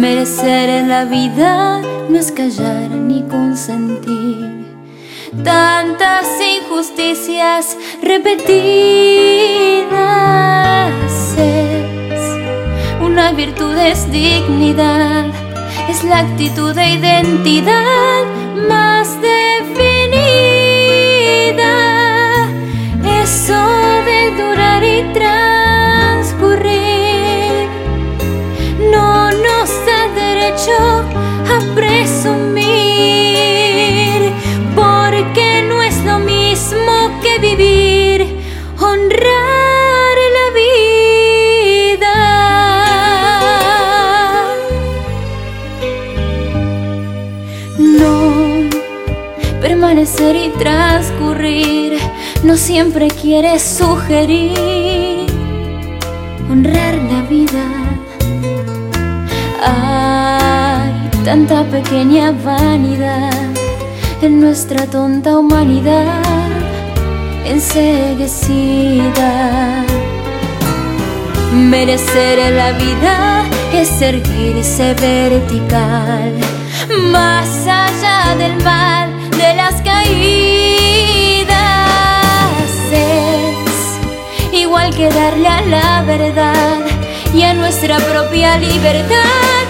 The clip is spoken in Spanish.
Merecer en la vida no es callar ni consentir tantas injusticias repetidas. Una virtud, es dignidad, es la actitud de identidad más definida. Presumir, porque no es lo mismo que vivir, honrar la vida. No permanecer y transcurrir, no siempre quieres sugerir, honrar la vida. Tanta pequeña vanidad en nuestra tonta humanidad enseguecida. Merecer la vida es erguirse vertical, más allá del mal de las caídas. Igual que darle a la verdad y a nuestra propia libertad